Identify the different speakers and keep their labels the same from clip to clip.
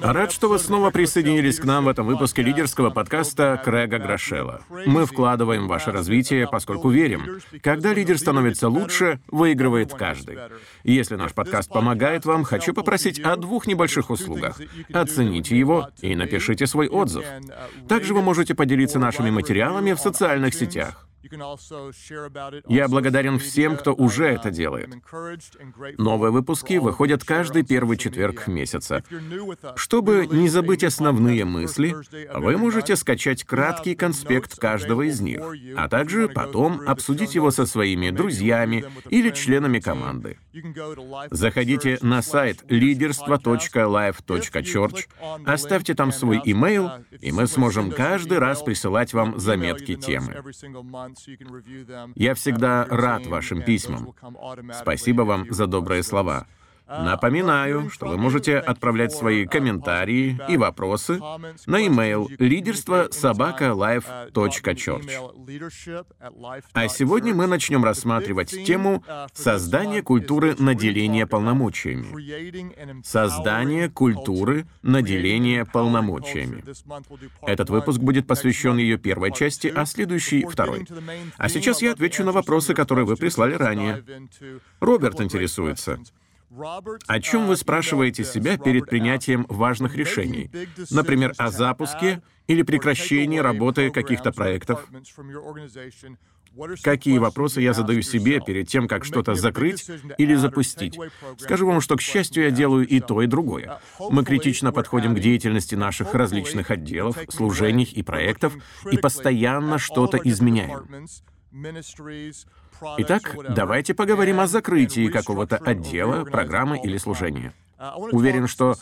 Speaker 1: Рад, что вы снова присоединились к нам в этом выпуске лидерского подкаста Крэга Грошела. Мы вкладываем в ваше развитие, поскольку верим, когда лидер становится лучше, выигрывает каждый. Если наш подкаст помогает вам, хочу попросить о двух небольших услугах. Оцените его и напишите свой отзыв. Также вы можете поделиться нашими материалами в социальных сетях. Я благодарен всем, кто уже это делает. Новые выпуски выходят каждый первый четверг месяца. Чтобы не забыть основные мысли, вы можете скачать краткий конспект каждого из них, а также потом обсудить его со своими друзьями или членами команды. Заходите на сайт лидерство.life.church, оставьте там свой имейл, и мы сможем каждый раз присылать вам заметки темы. Я всегда рад вашим письмам. Спасибо вам за добрые слова. Напоминаю, что вы можете отправлять свои комментарии и вопросы на e-mail лидерство собака А сегодня мы начнем рассматривать тему создания культуры наделения полномочиями. Создание культуры наделения полномочиями. Этот выпуск будет посвящен ее первой части, а следующий — второй. А сейчас я отвечу на вопросы, которые вы прислали ранее. Роберт интересуется. О чем вы спрашиваете себя перед принятием важных решений? Например, о запуске или прекращении работы каких-то проектов? Какие вопросы я задаю себе перед тем, как что-то закрыть или запустить? Скажу вам, что, к счастью, я делаю и то, и другое. Мы критично подходим к деятельности наших различных отделов, служений и проектов и постоянно что-то изменяем. Итак, давайте поговорим о закрытии какого-то отдела, программы или служения. Уверен, что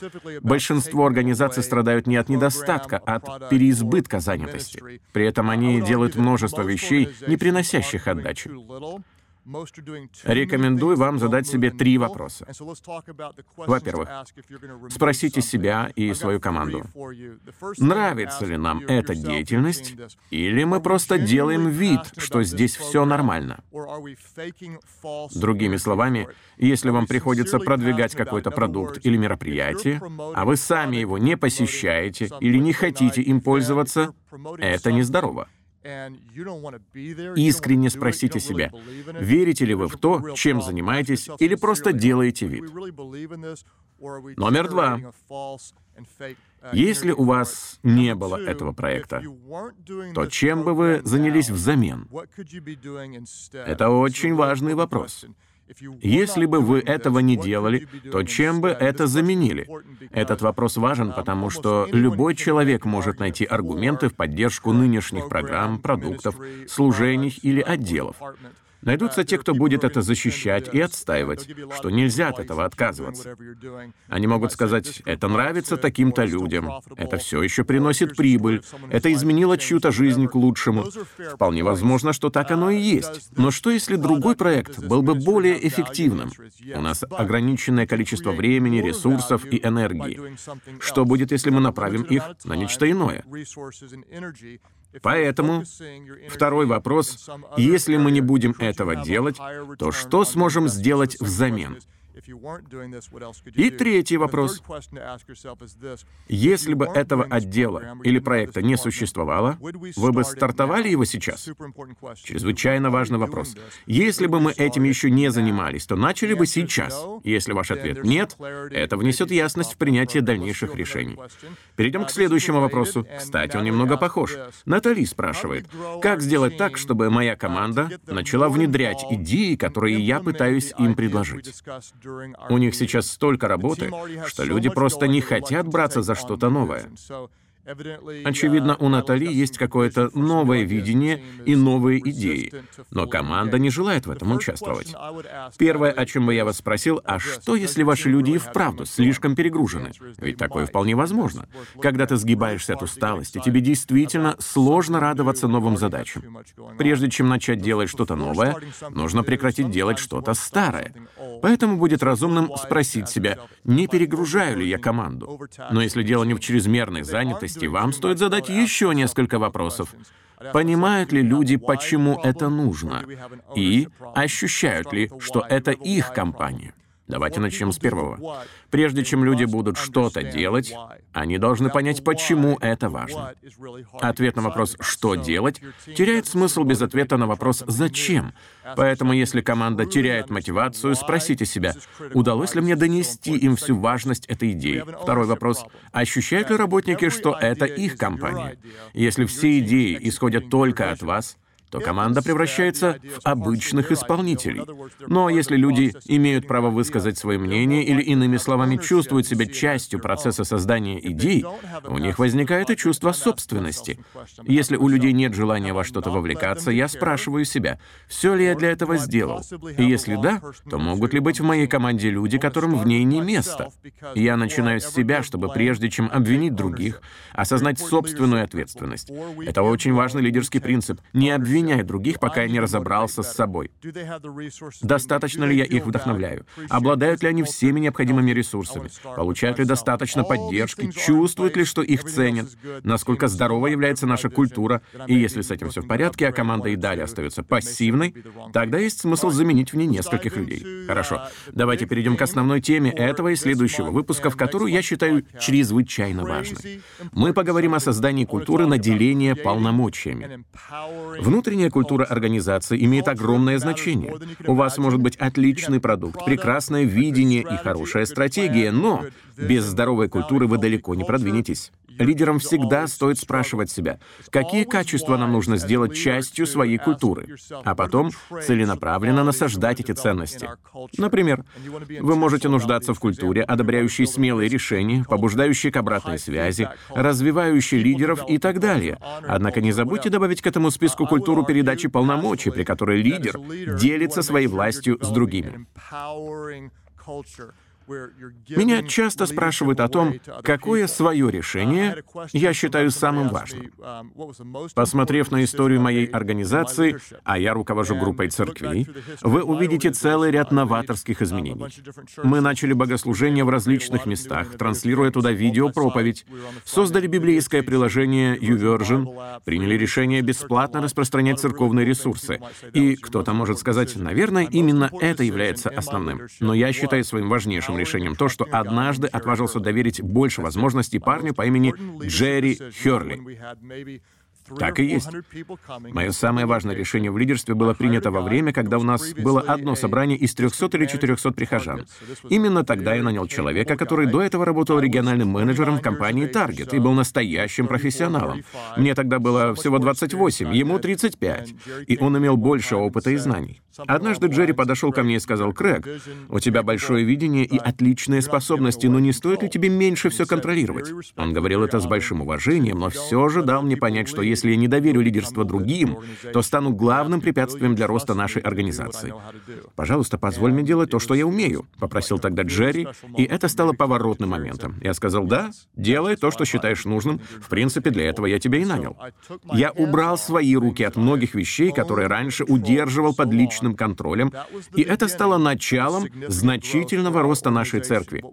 Speaker 1: большинство организаций страдают не от недостатка, а от переизбытка занятости. При этом они делают множество вещей, не приносящих отдачи. Рекомендую вам задать себе три вопроса. Во-первых, спросите себя и свою команду, нравится ли нам эта деятельность, или мы просто делаем вид, что здесь все нормально. Другими словами, если вам приходится продвигать какой-то продукт или мероприятие, а вы сами его не посещаете или не хотите им пользоваться, это нездорово. Искренне спросите себя, верите ли вы в то, чем занимаетесь, или просто делаете вид. Номер два. Если у вас не было этого проекта, то чем бы вы занялись взамен? Это очень важный вопрос. Если бы вы этого не делали, то чем бы это заменили? Этот вопрос важен, потому что любой человек может найти аргументы в поддержку нынешних программ, продуктов, служений или отделов. Найдутся те, кто будет это защищать и отстаивать, что нельзя от этого отказываться. Они могут сказать, это нравится таким-то людям, это все еще приносит прибыль, это изменило чью-то жизнь к лучшему. Вполне возможно, что так оно и есть. Но что если другой проект был бы более эффективным? У нас ограниченное количество времени, ресурсов и энергии. Что будет, если мы направим их на нечто иное? Поэтому второй вопрос, если мы не будем этого делать, то что сможем сделать взамен? И третий вопрос. Если бы этого отдела или проекта не существовало, вы бы стартовали его сейчас? Чрезвычайно важный вопрос. Если бы мы этим еще не занимались, то начали бы сейчас. Если ваш ответ «нет», это внесет ясность в принятие дальнейших решений. Перейдем к следующему вопросу. Кстати, он немного похож. Натали спрашивает, как сделать так, чтобы моя команда начала внедрять идеи, которые я пытаюсь им предложить? У них сейчас столько работы, что люди просто не хотят браться за что-то новое. Очевидно, у Натали есть какое-то новое видение и новые идеи, но команда не желает в этом участвовать. Первое, о чем бы я вас спросил, а что, если ваши люди и вправду слишком перегружены? Ведь такое вполне возможно. Когда ты сгибаешься от усталости, тебе действительно сложно радоваться новым задачам. Прежде чем начать делать что-то новое, нужно прекратить делать что-то старое. Поэтому будет разумным спросить себя, не перегружаю ли я команду. Но если дело не в чрезмерной занятости, части вам стоит задать еще несколько вопросов. Понимают ли люди, почему это нужно? И ощущают ли, что это их компания? Давайте начнем с первого. Прежде чем люди будут что-то делать, они должны понять, почему это важно. Ответ на вопрос «что делать» теряет смысл без ответа на вопрос «зачем?». Поэтому если команда теряет мотивацию, спросите себя, удалось ли мне донести им всю важность этой идеи? Второй вопрос — ощущают ли работники, что это их компания? Если все идеи исходят только от вас, то команда превращается в обычных исполнителей. Но если люди имеют право высказать свое мнение или, иными словами, чувствуют себя частью процесса создания идей, у них возникает и чувство собственности. Если у людей нет желания во что-то вовлекаться, я спрашиваю себя, все ли я для этого сделал? И если да, то могут ли быть в моей команде люди, которым в ней не место? Я начинаю с себя, чтобы прежде чем обвинить других, осознать собственную ответственность. Это очень важный лидерский принцип. Не обвинить обвиняю других, пока я не разобрался с собой. Достаточно ли я их вдохновляю? Обладают ли они всеми необходимыми ресурсами? Получают ли достаточно поддержки? Чувствуют ли, что их ценят? Насколько здорова является наша культура? И если с этим все в порядке, а команда и далее остается пассивной, тогда есть смысл заменить в ней нескольких людей. Хорошо, давайте перейдем к основной теме этого и следующего выпуска, в которую я считаю чрезвычайно важной. Мы поговорим о создании культуры наделения полномочиями. Внутренне Внутренняя культура организации имеет огромное значение. У вас может быть отличный продукт, прекрасное видение и хорошая стратегия, но без здоровой культуры вы далеко не продвинетесь. Лидерам всегда стоит спрашивать себя, какие качества нам нужно сделать частью своей культуры, а потом целенаправленно насаждать эти ценности. Например, вы можете нуждаться в культуре, одобряющей смелые решения, побуждающей к обратной связи, развивающей лидеров и так далее. Однако не забудьте добавить к этому списку культуру передачи полномочий, при которой лидер делится своей властью с другими. Меня часто спрашивают о том, какое свое решение я считаю самым важным. Посмотрев на историю моей организации, а я руковожу группой церквей, вы увидите целый ряд новаторских изменений. Мы начали богослужение в различных местах, транслируя туда видео-проповедь, создали библейское приложение YouVersion, приняли решение бесплатно распространять церковные ресурсы. И кто-то может сказать, наверное, именно это является основным. Но я считаю своим важнейшим решением то, что однажды отважился доверить больше возможностей парню по имени Джерри Херли. Так и есть. Мое самое важное решение в лидерстве было принято во время, когда у нас было одно собрание из 300 или 400 прихожан. Именно тогда я нанял человека, который до этого работал региональным менеджером в компании Target и был настоящим профессионалом. Мне тогда было всего 28, ему 35, и он имел больше опыта и знаний. Однажды Джерри подошел ко мне и сказал, «Крэг, у тебя большое видение и отличные способности, но не стоит ли тебе меньше все контролировать?» Он говорил это с большим уважением, но все же дал мне понять, что если я не доверю лидерство другим, то стану главным препятствием для роста нашей организации. «Пожалуйста, позволь мне делать то, что я умею», — попросил тогда Джерри, и это стало поворотным моментом. Я сказал, «Да, делай то, что считаешь нужным. В принципе, для этого я тебя и нанял». Я убрал свои руки от многих вещей, которые раньше удерживал под личным контролем, и это стало началом значительного роста нашей церкви.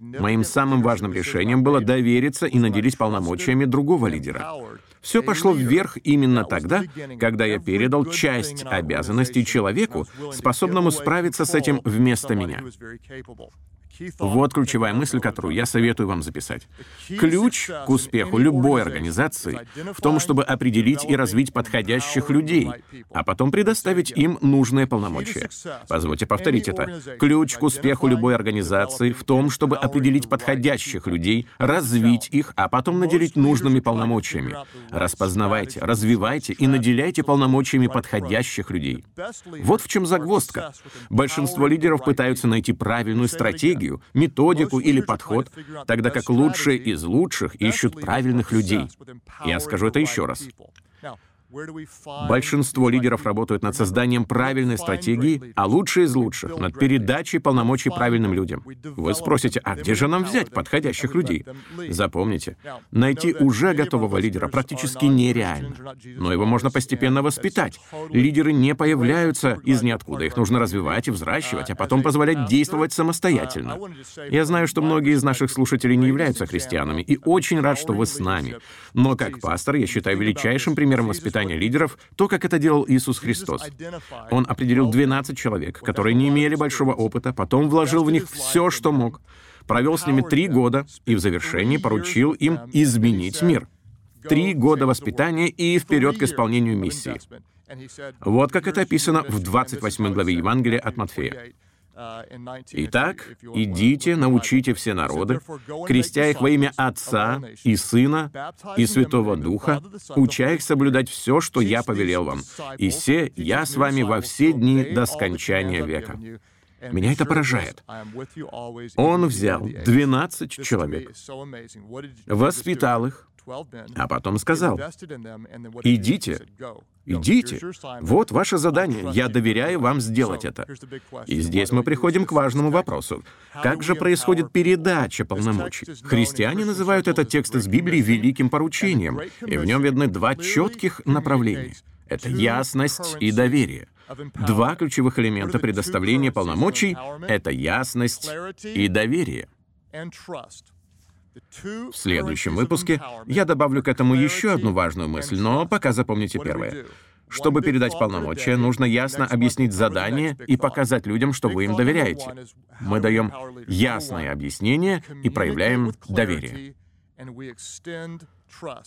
Speaker 1: Моим самым важным решением было довериться и наделить полномочиями другого лидера. Все пошло вверх именно тогда, когда я передал часть обязанностей человеку, способному справиться с этим вместо меня. Вот ключевая мысль, которую я советую вам записать. Ключ к успеху любой организации в том, чтобы определить и развить подходящих людей, а потом предоставить им нужные полномочия. Позвольте повторить это. Ключ к успеху любой организации в том, чтобы определить подходящих людей, развить их, а потом наделить нужными полномочиями. Распознавайте, развивайте и наделяйте полномочиями подходящих людей. Вот в чем загвоздка. Большинство лидеров пытаются найти правильную стратегию, стратегию, методику или подход, тогда как лучшие из лучших ищут правильных людей. Я скажу это еще раз. Большинство лидеров работают над созданием правильной стратегии, а лучшие из лучших — над передачей полномочий правильным людям. Вы спросите, а где же нам взять подходящих людей? Запомните, найти уже готового лидера практически нереально. Но его можно постепенно воспитать. Лидеры не появляются из ниоткуда. Их нужно развивать и взращивать, а потом позволять действовать самостоятельно. Я знаю, что многие из наших слушателей не являются христианами, и очень рад, что вы с нами. Но как пастор я считаю величайшим примером воспитания воспитания лидеров, то, как это делал Иисус Христос. Он определил 12 человек, которые не имели большого опыта, потом вложил в них все, что мог, провел с ними три года и в завершении поручил им изменить мир. Три года воспитания и вперед к исполнению миссии. Вот как это описано в 28 главе Евангелия от Матфея. Итак, идите, научите все народы, крестя их во имя Отца и Сына и Святого Духа, уча их соблюдать все, что я повелел вам. И все я с вами во все дни до скончания века. Меня это поражает. Он взял 12 человек, воспитал их, а потом сказал, «Идите, идите, вот ваше задание, я доверяю вам сделать это». И здесь мы приходим к важному вопросу. Как же происходит передача полномочий? Христиане называют этот текст из Библии великим поручением, и в нем видны два четких направления. Это ясность и доверие. Два ключевых элемента предоставления полномочий — это ясность и доверие. В следующем выпуске я добавлю к этому еще одну важную мысль, но пока запомните первое. Чтобы передать полномочия, нужно ясно объяснить задание и показать людям, что вы им доверяете. Мы даем ясное объяснение и проявляем доверие.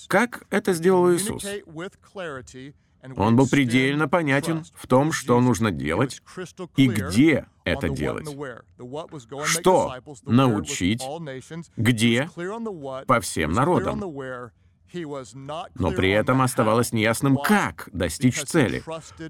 Speaker 1: Как это сделал Иисус? Он был предельно понятен в том, что нужно делать и где это делать. Что научить, где по всем народам. Но при этом оставалось неясным, как достичь цели.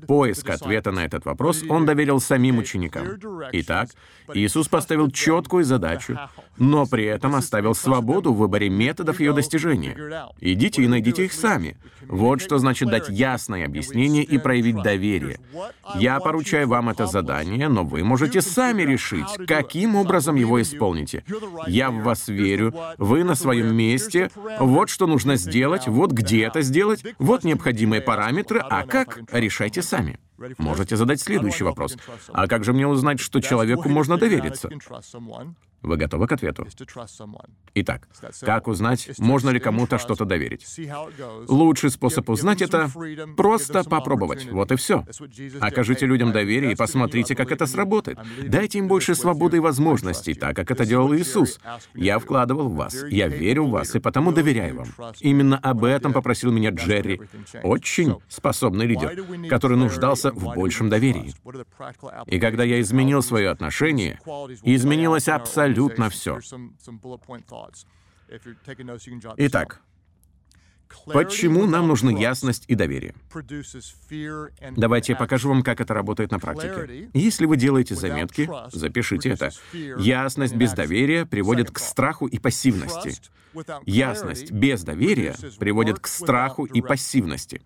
Speaker 1: Поиск ответа на этот вопрос он доверил самим ученикам. Итак, Иисус поставил четкую задачу, но при этом оставил свободу в выборе методов ее достижения. Идите и найдите их сами. Вот что значит дать ясное объяснение и проявить доверие. Я поручаю вам это задание, но вы можете сами решить, каким образом его исполните. Я в вас верю, вы на своем месте, вот что нужно сделать сделать, вот где это сделать, вот необходимые параметры, а как, решайте сами. Можете задать следующий вопрос. А как же мне узнать, что человеку можно довериться? Вы готовы к ответу? Итак, как узнать, можно ли кому-то что-то доверить? Лучший способ узнать это — просто попробовать. Вот и все. Окажите людям доверие и посмотрите, как это сработает. Дайте им больше свободы и возможностей, так как это делал Иисус. Я вкладывал в вас, я верю в вас и потому доверяю вам. Именно об этом попросил меня Джерри, очень способный лидер, который нуждался в большем доверии. И когда я изменил свое отношение, изменилось абсолютно все. Итак, Почему нам нужны ясность и доверие? Давайте я покажу вам, как это работает на практике. Если вы делаете заметки, запишите это. Ясность без доверия приводит к страху и пассивности. Ясность без доверия приводит к страху и пассивности.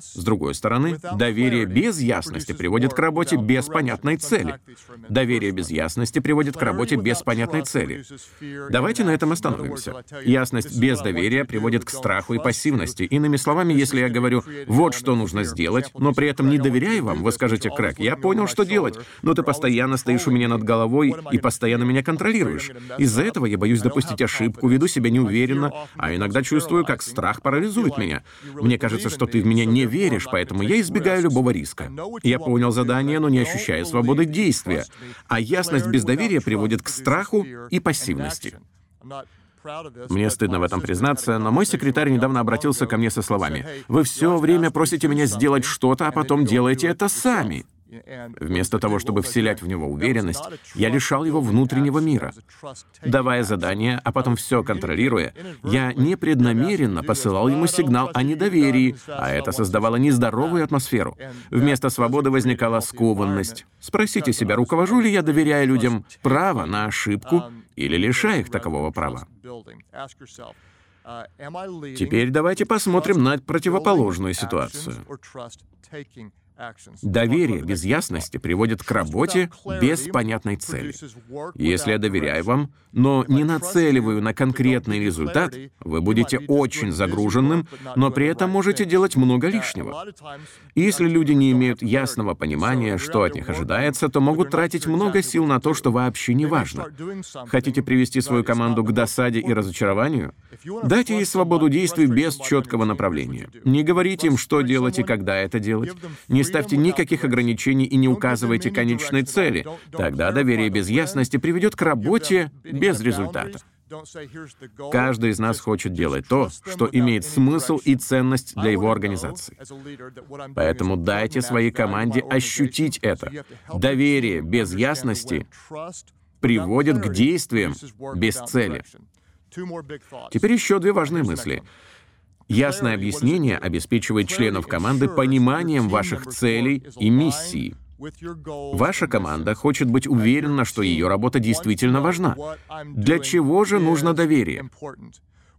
Speaker 1: С другой стороны, доверие без ясности приводит к работе без понятной цели. Доверие без ясности приводит к работе без понятной цели. Давайте на этом остановимся. Ясность без доверия приводит к страху и пассивности. Иными словами, если я говорю, вот что нужно сделать, но при этом не доверяю вам, вы скажете, Крэг, я понял, что делать, но ты постоянно стоишь у меня над головой и постоянно меня контролируешь. Из-за этого я боюсь допустить ошибку, веду себя неуверенно, а иногда чувствую, как страх парализует меня. Мне кажется, что ты в меня не веришь, поэтому я избегаю любого риска. Я понял задание, но не ощущаю свободы действия. А ясность без доверия приводит к страху и пассивности. Мне стыдно в этом признаться, но мой секретарь недавно обратился ко мне со словами. «Вы все время просите меня сделать что-то, а потом делаете это сами». Вместо того, чтобы вселять в него уверенность, я лишал его внутреннего мира. Давая задание, а потом все контролируя, я непреднамеренно посылал ему сигнал о недоверии, а это создавало нездоровую атмосферу. Вместо свободы возникала скованность. Спросите себя, руковожу ли я, доверяя людям, право на ошибку или лишая их такового права? Теперь давайте посмотрим на противоположную ситуацию. Доверие без ясности приводит к работе без понятной цели. Если я доверяю вам, но не нацеливаю на конкретный результат, вы будете очень загруженным, но при этом можете делать много лишнего. если люди не имеют ясного понимания, что от них ожидается, то могут тратить много сил на то, что вообще не важно. Хотите привести свою команду к досаде и разочарованию? Дайте ей свободу действий без четкого направления. Не говорите им, что делать и когда это делать. Не ставьте никаких ограничений и не указывайте конечной цели. Тогда доверие без ясности приведет к работе без результата. Каждый из нас хочет делать то, что имеет смысл и ценность для его организации. Поэтому дайте своей команде ощутить это. Доверие без ясности приводит к действиям без цели. Теперь еще две важные мысли. Ясное объяснение обеспечивает членов команды пониманием ваших целей и миссии. Ваша команда хочет быть уверена, что ее работа действительно важна. Для чего же нужно доверие?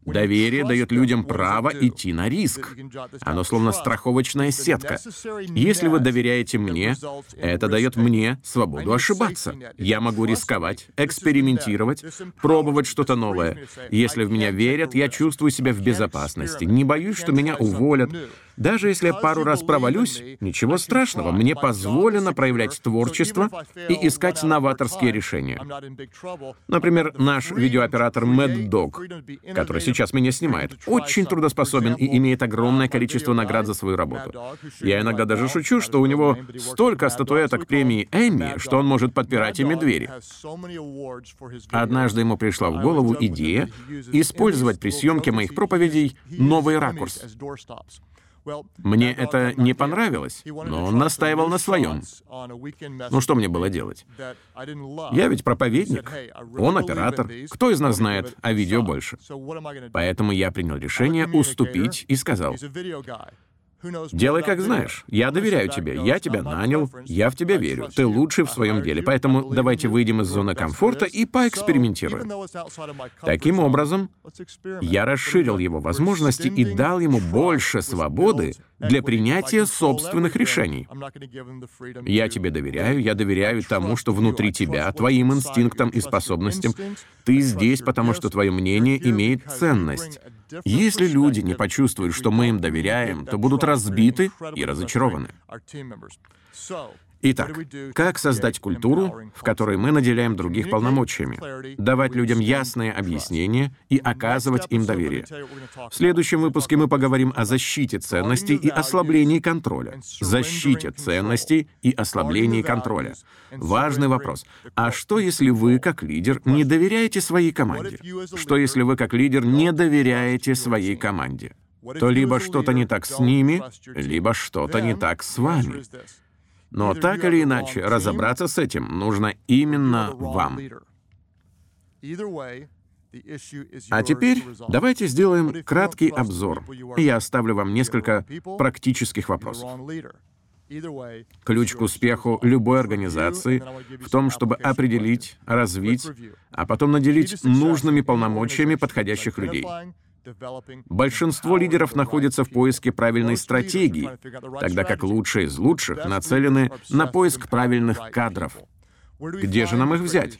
Speaker 1: Доверие дает людям право идти на риск. Оно словно страховочная сетка. Если вы доверяете мне, это дает мне свободу ошибаться. Я могу рисковать, экспериментировать, пробовать что-то новое. Если в меня верят, я чувствую себя в безопасности, не боюсь, что меня уволят. Даже если я пару раз провалюсь, ничего страшного, мне позволено проявлять творчество и искать новаторские решения. Например, наш видеооператор Mad Dog, который сейчас меня снимает, очень трудоспособен и имеет огромное количество наград за свою работу. Я иногда даже шучу, что у него столько статуэток премии Эмми, что он может подпирать ими двери. Однажды ему пришла в голову идея использовать при съемке моих проповедей новый ракурс. Мне это не понравилось, но он настаивал на своем. Ну что мне было делать? Я ведь проповедник, он оператор. Кто из нас знает о видео больше? Поэтому я принял решение уступить и сказал, Делай, как знаешь. Я доверяю тебе. Я тебя нанял. Я в тебя верю. Ты лучший в своем деле. Поэтому давайте выйдем из зоны комфорта и поэкспериментируем. Таким образом, я расширил его возможности и дал ему больше свободы для принятия собственных решений. Я тебе доверяю, я доверяю тому, что внутри тебя, твоим инстинктам и способностям. Ты здесь, потому что твое мнение имеет ценность. Если люди не почувствуют, что мы им доверяем, то будут разбиты и разочарованы. Итак, как создать культуру, в которой мы наделяем других полномочиями, давать людям ясные объяснения и оказывать им доверие? В следующем выпуске мы поговорим о защите ценностей и ослаблении контроля. Защите ценностей и ослаблении контроля. Важный вопрос. А что, если вы, как лидер, не доверяете своей команде? Что, если вы, как лидер, не доверяете своей команде? То либо что-то не так с ними, либо что-то не так с вами. Но так или иначе, разобраться с этим нужно именно вам. А теперь давайте сделаем краткий обзор. Я оставлю вам несколько практических вопросов. Ключ к успеху любой организации в том, чтобы определить, развить, а потом наделить нужными полномочиями подходящих людей. Большинство лидеров находится в поиске правильной стратегии, тогда как лучшие из лучших нацелены на поиск правильных кадров. Где же нам их взять?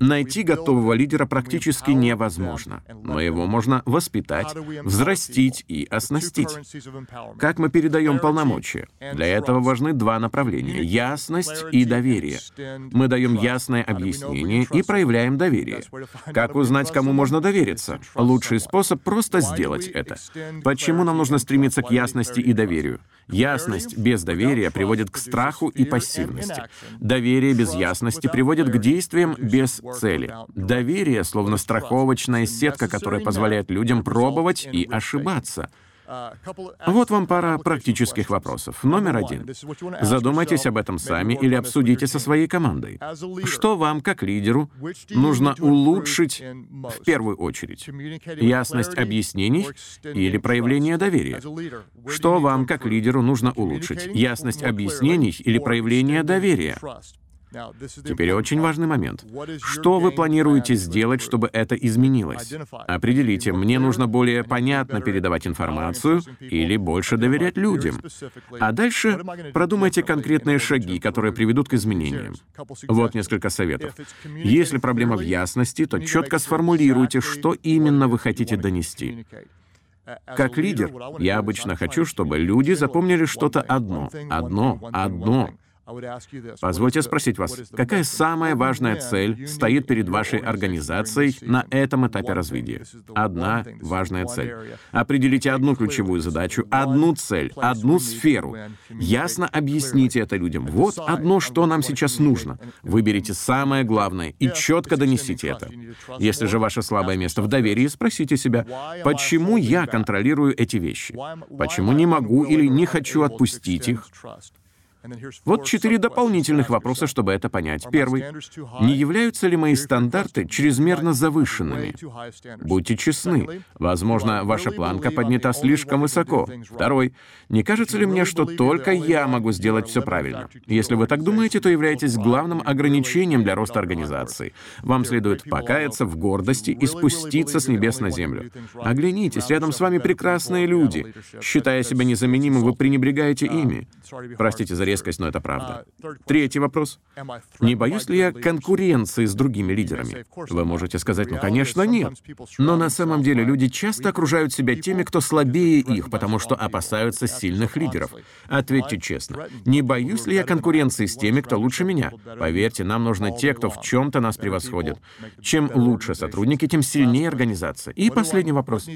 Speaker 1: Найти готового лидера практически невозможно, но его можно воспитать, взрастить и оснастить. Как мы передаем полномочия? Для этого важны два направления — ясность и доверие. Мы даем ясное объяснение и проявляем доверие. Как узнать, кому можно довериться? Лучший способ — просто сделать это. Почему нам нужно стремиться к ясности и доверию? Ясность без доверия приводит к страху и пассивности. Доверие без ясности приводит к действиям без цели. Доверие словно страховочная сетка, которая позволяет людям пробовать и ошибаться. Вот вам пара практических вопросов. Номер один. Задумайтесь об этом сами или обсудите со своей командой. Что вам, как лидеру, нужно улучшить в первую очередь? Ясность объяснений или проявление доверия? Что вам, как лидеру, нужно улучшить? Ясность объяснений или проявление доверия? Теперь очень важный момент. Что вы планируете сделать, чтобы это изменилось? Определите, мне нужно более понятно передавать информацию или больше доверять людям. А дальше продумайте конкретные шаги, которые приведут к изменениям. Вот несколько советов. Если проблема в ясности, то четко сформулируйте, что именно вы хотите донести. Как лидер, я обычно хочу, чтобы люди запомнили что-то одно, одно, одно. Позвольте спросить вас, какая самая важная цель стоит перед вашей организацией на этом этапе развития? Одна важная цель. Определите одну ключевую задачу, одну цель, одну сферу. Ясно объясните это людям. Вот одно, что нам сейчас нужно. Выберите самое главное и четко донесите это. Если же ваше слабое место в доверии, спросите себя, почему я контролирую эти вещи? Почему не могу или не хочу отпустить их? Вот четыре дополнительных вопроса, чтобы это понять. Первый. Не являются ли мои стандарты чрезмерно завышенными? Будьте честны. Возможно, ваша планка поднята слишком высоко. Второй. Не кажется ли мне, что только я могу сделать все правильно? Если вы так думаете, то являетесь главным ограничением для роста организации. Вам следует покаяться в гордости и спуститься с небес на землю. Оглянитесь, рядом с вами прекрасные люди. Считая себя незаменимым, вы пренебрегаете ими. Простите за резкость, но это правда. Третий вопрос. Не боюсь ли я конкуренции с другими лидерами? Вы можете сказать, ну, конечно, нет. Но на самом деле люди часто окружают себя теми, кто слабее их, потому что опасаются сильных лидеров. Ответьте честно. Не боюсь ли я конкуренции с теми, кто лучше меня? Поверьте, нам нужны те, кто в чем-то нас превосходит. Чем лучше сотрудники, тем сильнее организация. И последний вопрос.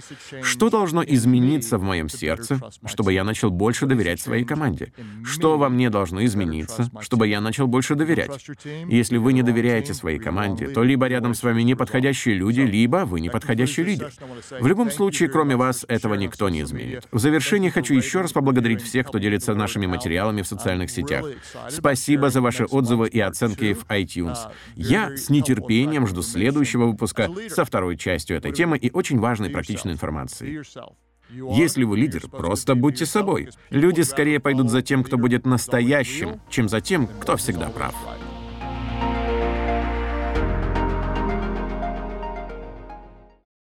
Speaker 1: Что должно измениться в моем сердце, чтобы я начал больше доверять своей команде? Что во мне должно измениться, чтобы я начал больше доверять? Если вы не доверяете своей команде, то либо рядом с вами неподходящие люди, либо вы неподходящий лидер. В любом случае, кроме вас, этого никто не изменит. В завершение хочу еще раз поблагодарить всех, кто делится нашими материалами в социальных сетях. Спасибо за ваши отзывы и оценки в iTunes. Я с нетерпением жду следующего выпуска со второй частью этой темы и очень важной практичной информацией. Если вы лидер, просто будьте собой. Люди скорее пойдут за тем, кто будет настоящим, чем за тем, кто всегда прав.